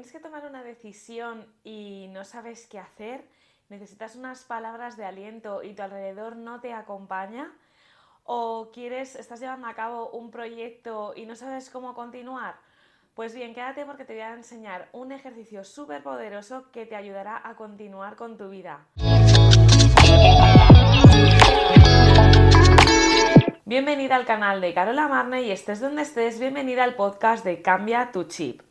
tienes que tomar una decisión y no sabes qué hacer, necesitas unas palabras de aliento y tu alrededor no te acompaña, o quieres, estás llevando a cabo un proyecto y no sabes cómo continuar, pues bien, quédate porque te voy a enseñar un ejercicio súper poderoso que te ayudará a continuar con tu vida. Bienvenida al canal de Carola Marne y estés donde estés, bienvenida al podcast de Cambia tu Chip.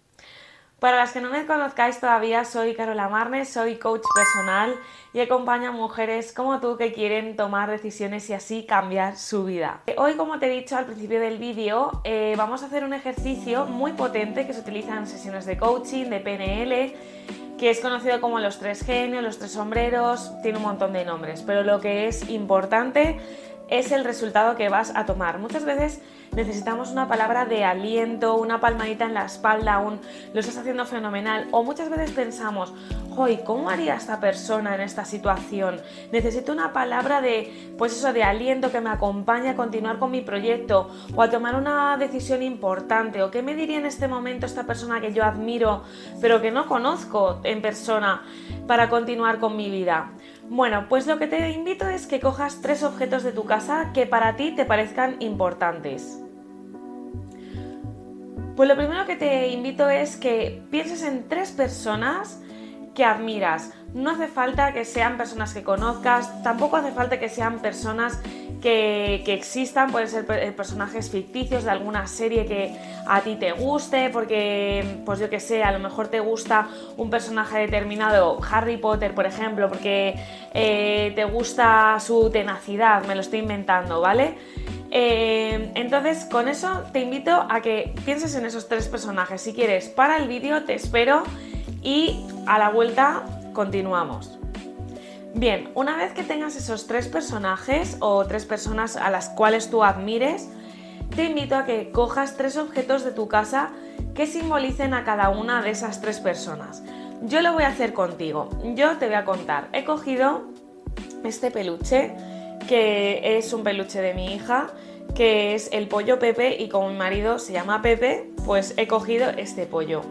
Para las que no me conozcáis todavía, soy Carola Marne, soy coach personal y acompaño a mujeres como tú que quieren tomar decisiones y así cambiar su vida. Hoy, como te he dicho al principio del vídeo, eh, vamos a hacer un ejercicio muy potente que se utiliza en sesiones de coaching, de PNL, que es conocido como los tres genios, los tres sombreros, tiene un montón de nombres, pero lo que es importante es el resultado que vas a tomar. Muchas veces necesitamos una palabra de aliento, una palmadita en la espalda, un lo estás haciendo fenomenal. O muchas veces pensamos, hoy, ¿cómo haría esta persona en esta situación? Necesito una palabra de, pues eso, de aliento que me acompañe a continuar con mi proyecto o a tomar una decisión importante. O qué me diría en este momento esta persona que yo admiro, pero que no conozco en persona para continuar con mi vida. Bueno, pues lo que te invito es que cojas tres objetos de tu casa que para ti te parezcan importantes. Pues lo primero que te invito es que pienses en tres personas que admiras. No hace falta que sean personas que conozcas, tampoco hace falta que sean personas que, existan, pueden ser eh, personajes ficticios de alguna serie que a ti te guste, porque, pues yo que sé, a lo mejor te gusta un personaje determinado, Harry Potter, por ejemplo, porque eh, te gusta su tenacidad, me lo estoy inventando, ¿vale? Eh, entonces, con eso te invito a que pienses en esos tres personajes. Si quieres, para el vídeo te espero y a la vuelta continuamos. Bien, una vez que tengas esos tres personajes o tres personas a las cuales tú admires, te invito a que cojas tres objetos de tu casa que simbolicen a cada una de esas tres personas. Yo lo voy a hacer contigo. Yo te voy a contar. He cogido este peluche, que es un peluche de mi hija, que es el pollo Pepe y como mi marido se llama Pepe, pues he cogido este pollo.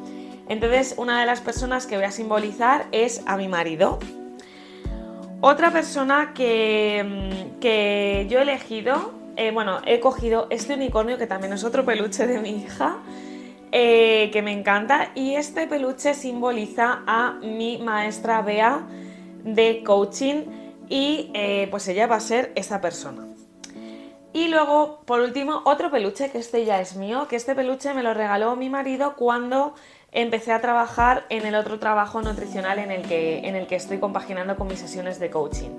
Entonces, una de las personas que voy a simbolizar es a mi marido. Otra persona que, mm, que yo he elegido, eh, bueno, he cogido este unicornio que también es otro peluche de mi hija, eh, que me encanta, y este peluche simboliza a mi maestra Bea de coaching y eh, pues ella va a ser esa persona. Y luego, por último, otro peluche, que este ya es mío, que este peluche me lo regaló mi marido cuando empecé a trabajar en el otro trabajo nutricional en el que, en el que estoy compaginando con mis sesiones de coaching.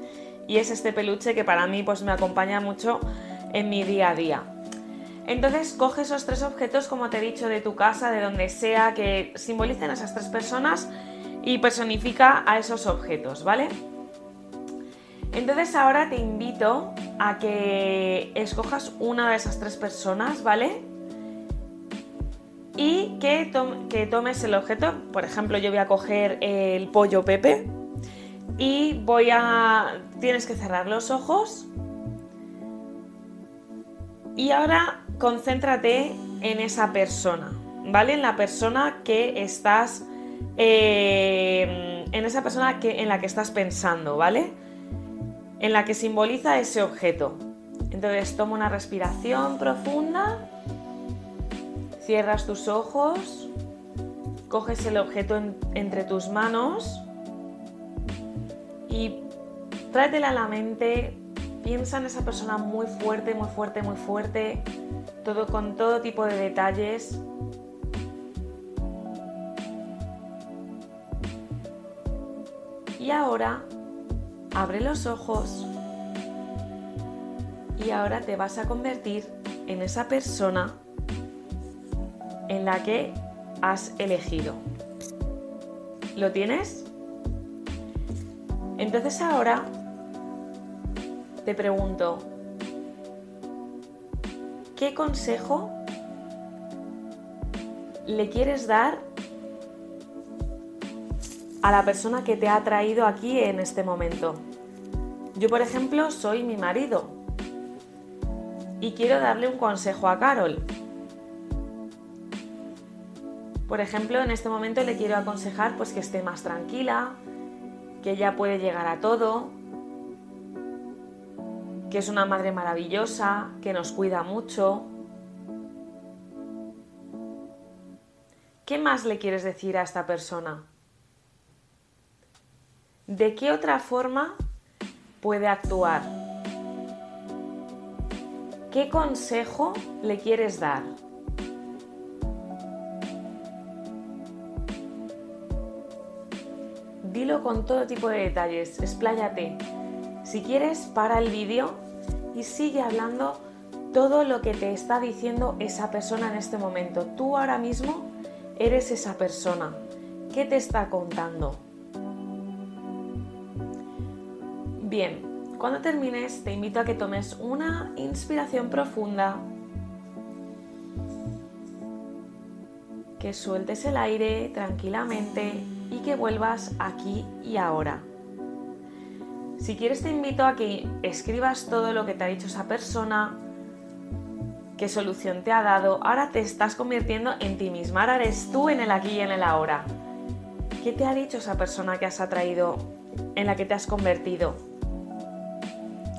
Y es este peluche que para mí pues, me acompaña mucho en mi día a día. Entonces coge esos tres objetos, como te he dicho, de tu casa, de donde sea, que simbolicen a esas tres personas y personifica a esos objetos, ¿vale? Entonces ahora te invito a que escojas una de esas tres personas, ¿vale? Y que, que tomes el objeto. Por ejemplo, yo voy a coger el pollo Pepe y voy a... Tienes que cerrar los ojos. Y ahora concéntrate en esa persona, ¿vale? En la persona que estás... Eh, en esa persona que, en la que estás pensando, ¿vale? En la que simboliza ese objeto. Entonces toma una respiración profunda Cierras tus ojos, coges el objeto entre tus manos y tráetela a la mente, piensa en esa persona muy fuerte, muy fuerte, muy fuerte, todo con todo tipo de detalles. Y ahora abre los ojos y ahora te vas a convertir en esa persona en la que has elegido. ¿Lo tienes? Entonces ahora te pregunto, ¿qué consejo le quieres dar a la persona que te ha traído aquí en este momento? Yo, por ejemplo, soy mi marido y quiero darle un consejo a Carol. Por ejemplo, en este momento le quiero aconsejar pues que esté más tranquila, que ella puede llegar a todo, que es una madre maravillosa, que nos cuida mucho. ¿Qué más le quieres decir a esta persona? ¿De qué otra forma puede actuar? ¿Qué consejo le quieres dar? Con todo tipo de detalles, expláyate. Si quieres, para el vídeo y sigue hablando todo lo que te está diciendo esa persona en este momento. Tú ahora mismo eres esa persona. ¿Qué te está contando? Bien, cuando termines te invito a que tomes una inspiración profunda, que sueltes el aire tranquilamente y que vuelvas aquí y ahora. Si quieres te invito a que escribas todo lo que te ha dicho esa persona, qué solución te ha dado. Ahora te estás convirtiendo en ti misma, ahora eres tú en el aquí y en el ahora. ¿Qué te ha dicho esa persona que has atraído, en la que te has convertido?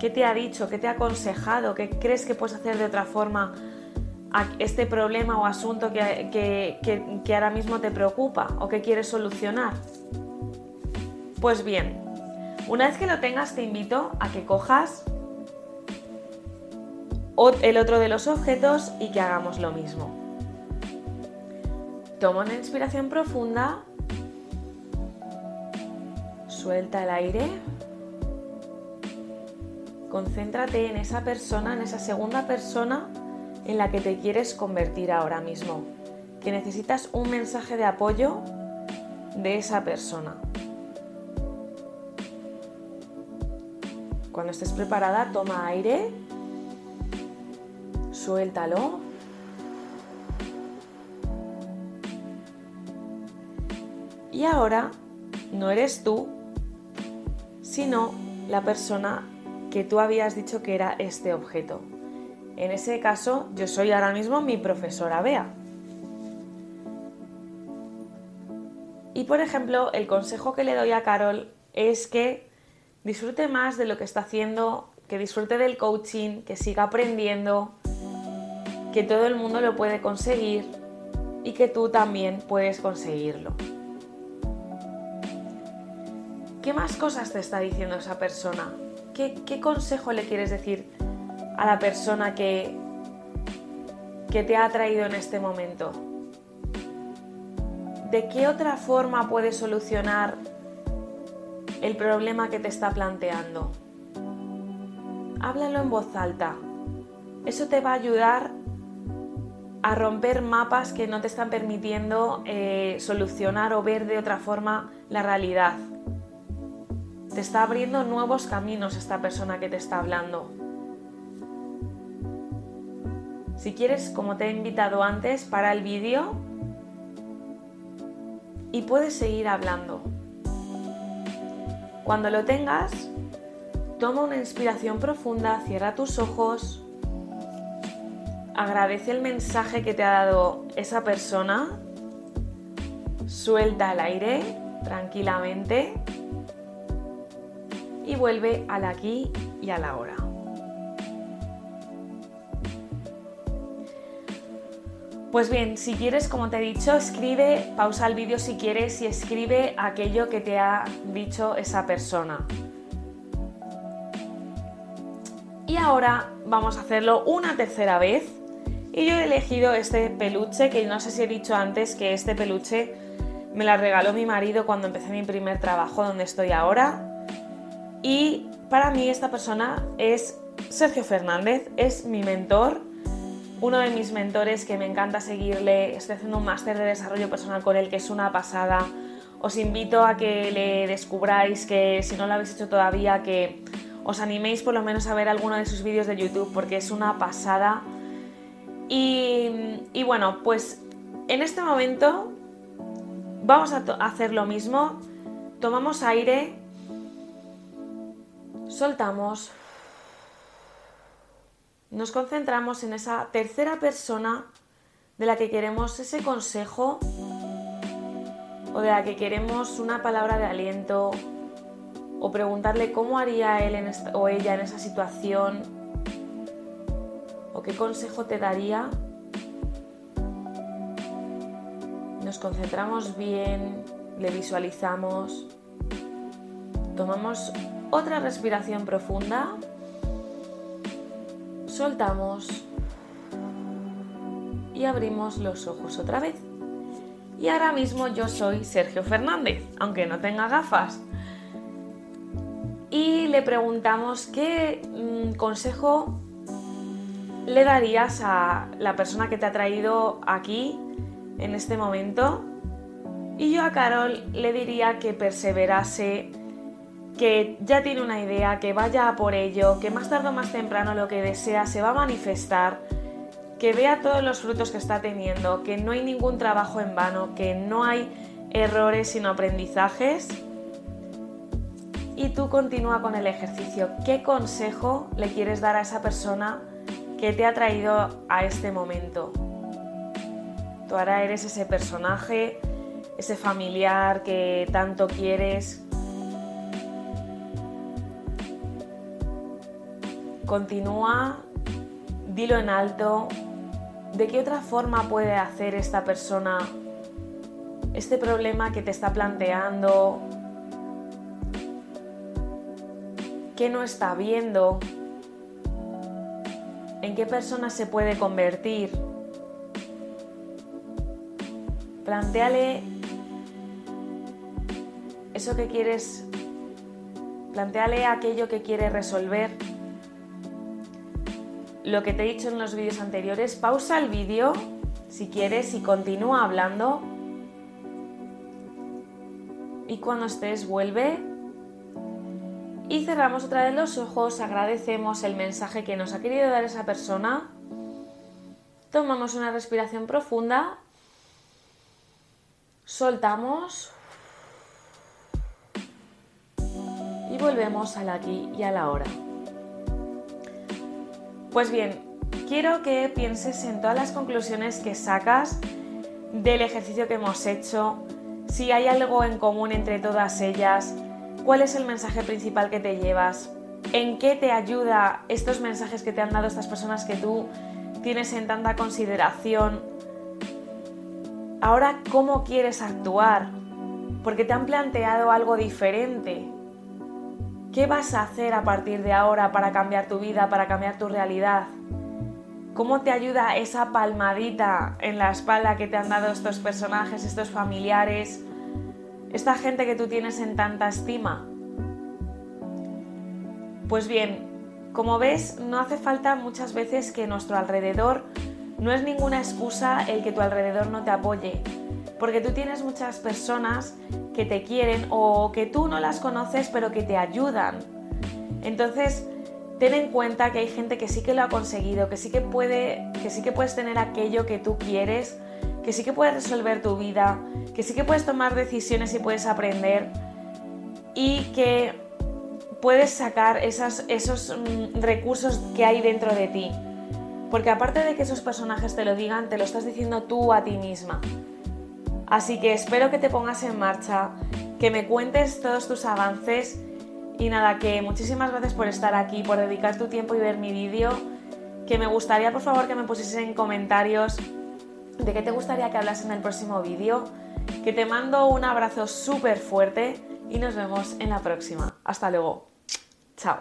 ¿Qué te ha dicho? ¿Qué te ha aconsejado? ¿Qué crees que puedes hacer de otra forma este problema o asunto que, que, ahora mismo te preocupa o que quieres solucionar? Pues bien, una vez que lo tengas te invito a que cojas el otro de los objetos y que hagamos lo mismo. Toma una inspiración profunda, suelta el aire, concéntrate en esa persona, en esa segunda persona en la que te quieres convertir ahora mismo, que necesitas un mensaje de apoyo de esa persona. Cuando estés preparada, toma aire, suéltalo. Y ahora no eres tú, sino la persona que tú habías dicho que era este objeto. En ese caso, yo soy ahora mismo mi profesora Bea. Y por ejemplo, el consejo que le doy a Carol es que disfrute más de lo que está haciendo, que disfrute del coaching, que siga aprendiendo, que todo el mundo lo puede conseguir y que tú también puedes conseguirlo. ¿Qué más cosas te está diciendo esa persona? ¿Qué, consejo le quieres decir a la persona que, que te ha traído en este momento? ¿De qué otra forma puedes solucionar el problema que te está planteando? Háblalo en voz alta. Eso te va a ayudar a romper mapas que no te están permitiendo eh, solucionar o ver de otra forma la realidad. Te está abriendo nuevos caminos esta persona que te está hablando. Si quieres, como te he invitado antes, para el vídeo y puedes seguir hablando. Cuando lo tengas, toma una inspiración profunda, cierra tus ojos, agradece el mensaje que te ha dado esa persona, suelta el aire tranquilamente y vuelve al aquí y a la hora. Pues bien, si quieres, como te he dicho, escribe, pausa el vídeo si quieres y escribe aquello que te ha dicho esa persona. Y ahora vamos a hacerlo una tercera vez. Y yo he elegido este peluche, que no sé si he dicho antes que este peluche me la regaló mi marido cuando empecé mi primer trabajo donde estoy ahora. Y para mí esta persona es Sergio Fernández, es mi mentor uno de mis mentores que me encanta seguirle, estoy haciendo un máster de desarrollo personal con él que es una pasada. Os invito a que le descubráis, que si no lo habéis hecho todavía, que os animéis por lo menos a ver alguno de sus vídeos de YouTube porque es una pasada. Y, y bueno, pues en este momento vamos a hacer lo mismo. Tomamos aire, soltamos nos concentramos en esa tercera persona de la que queremos ese consejo o de la que queremos una palabra de aliento o preguntarle cómo haría él o ella en esa situación o qué consejo te daría, nos concentramos bien, le visualizamos, tomamos otra respiración profunda, soltamos y abrimos los ojos otra vez. Y ahora mismo yo soy Sergio Fernández, aunque no tenga gafas. Y le preguntamos qué mm, consejo le darías a la persona que te ha traído aquí en este momento. Y yo a Carol le diría que perseverase, que ya tiene una idea, que vaya a por ello, que más tarde o más temprano lo que desea se va a manifestar que vea todos los frutos que está teniendo, que no hay ningún trabajo en vano, que no hay errores sino aprendizajes. Y tú continúa con el ejercicio. ¿Qué consejo le quieres dar a esa persona que te ha traído a este momento? Tú ahora eres ese personaje, ese familiar que tanto quieres. Continúa, dilo en alto, ¿De qué otra forma puede hacer esta persona este problema que te está planteando? ¿Qué no está viendo? ¿En qué persona se puede convertir? Plantéale eso que quieres, planteale aquello que quiere resolver lo que te he dicho en los vídeos anteriores, pausa el vídeo si quieres y continúa hablando. Y cuando estés, vuelve. Y cerramos otra vez los ojos, agradecemos el mensaje que nos ha querido dar esa persona. Tomamos una respiración profunda. Soltamos. Y volvemos al aquí y a la hora. Pues bien, quiero que pienses en todas las conclusiones que sacas del ejercicio que hemos hecho, si hay algo en común entre todas ellas, cuál es el mensaje principal que te llevas, en qué te ayuda estos mensajes que te han dado estas personas que tú tienes en tanta consideración. Ahora, ¿cómo quieres actuar? Porque te han planteado algo diferente. ¿Qué vas a hacer a partir de ahora para cambiar tu vida, para cambiar tu realidad? ¿Cómo te ayuda esa palmadita en la espalda que te han dado estos personajes, estos familiares, esta gente que tú tienes en tanta estima? Pues bien, como ves, no hace falta muchas veces que nuestro alrededor no es ninguna excusa el que tu alrededor no te apoye, porque tú tienes muchas personas que te quieren o que tú no las conoces pero que te ayudan. Entonces, ten en cuenta que hay gente que sí que lo ha conseguido, que sí que puede, que sí que puedes tener aquello que tú quieres, que sí que puedes resolver tu vida, que sí que puedes tomar decisiones y puedes aprender y que puedes sacar esos mm, recursos que hay dentro de ti. Porque aparte de que esos personajes te lo digan, te lo estás diciendo tú a ti misma. Así que espero que te pongas en marcha, que me cuentes todos tus avances y nada, que muchísimas gracias por estar aquí, por dedicar tu tiempo y ver mi vídeo, que me gustaría por favor que me pusieses en comentarios de qué te gustaría que hablase en el próximo vídeo, que te mando un abrazo súper fuerte y nos vemos en la próxima. Hasta luego. Chao.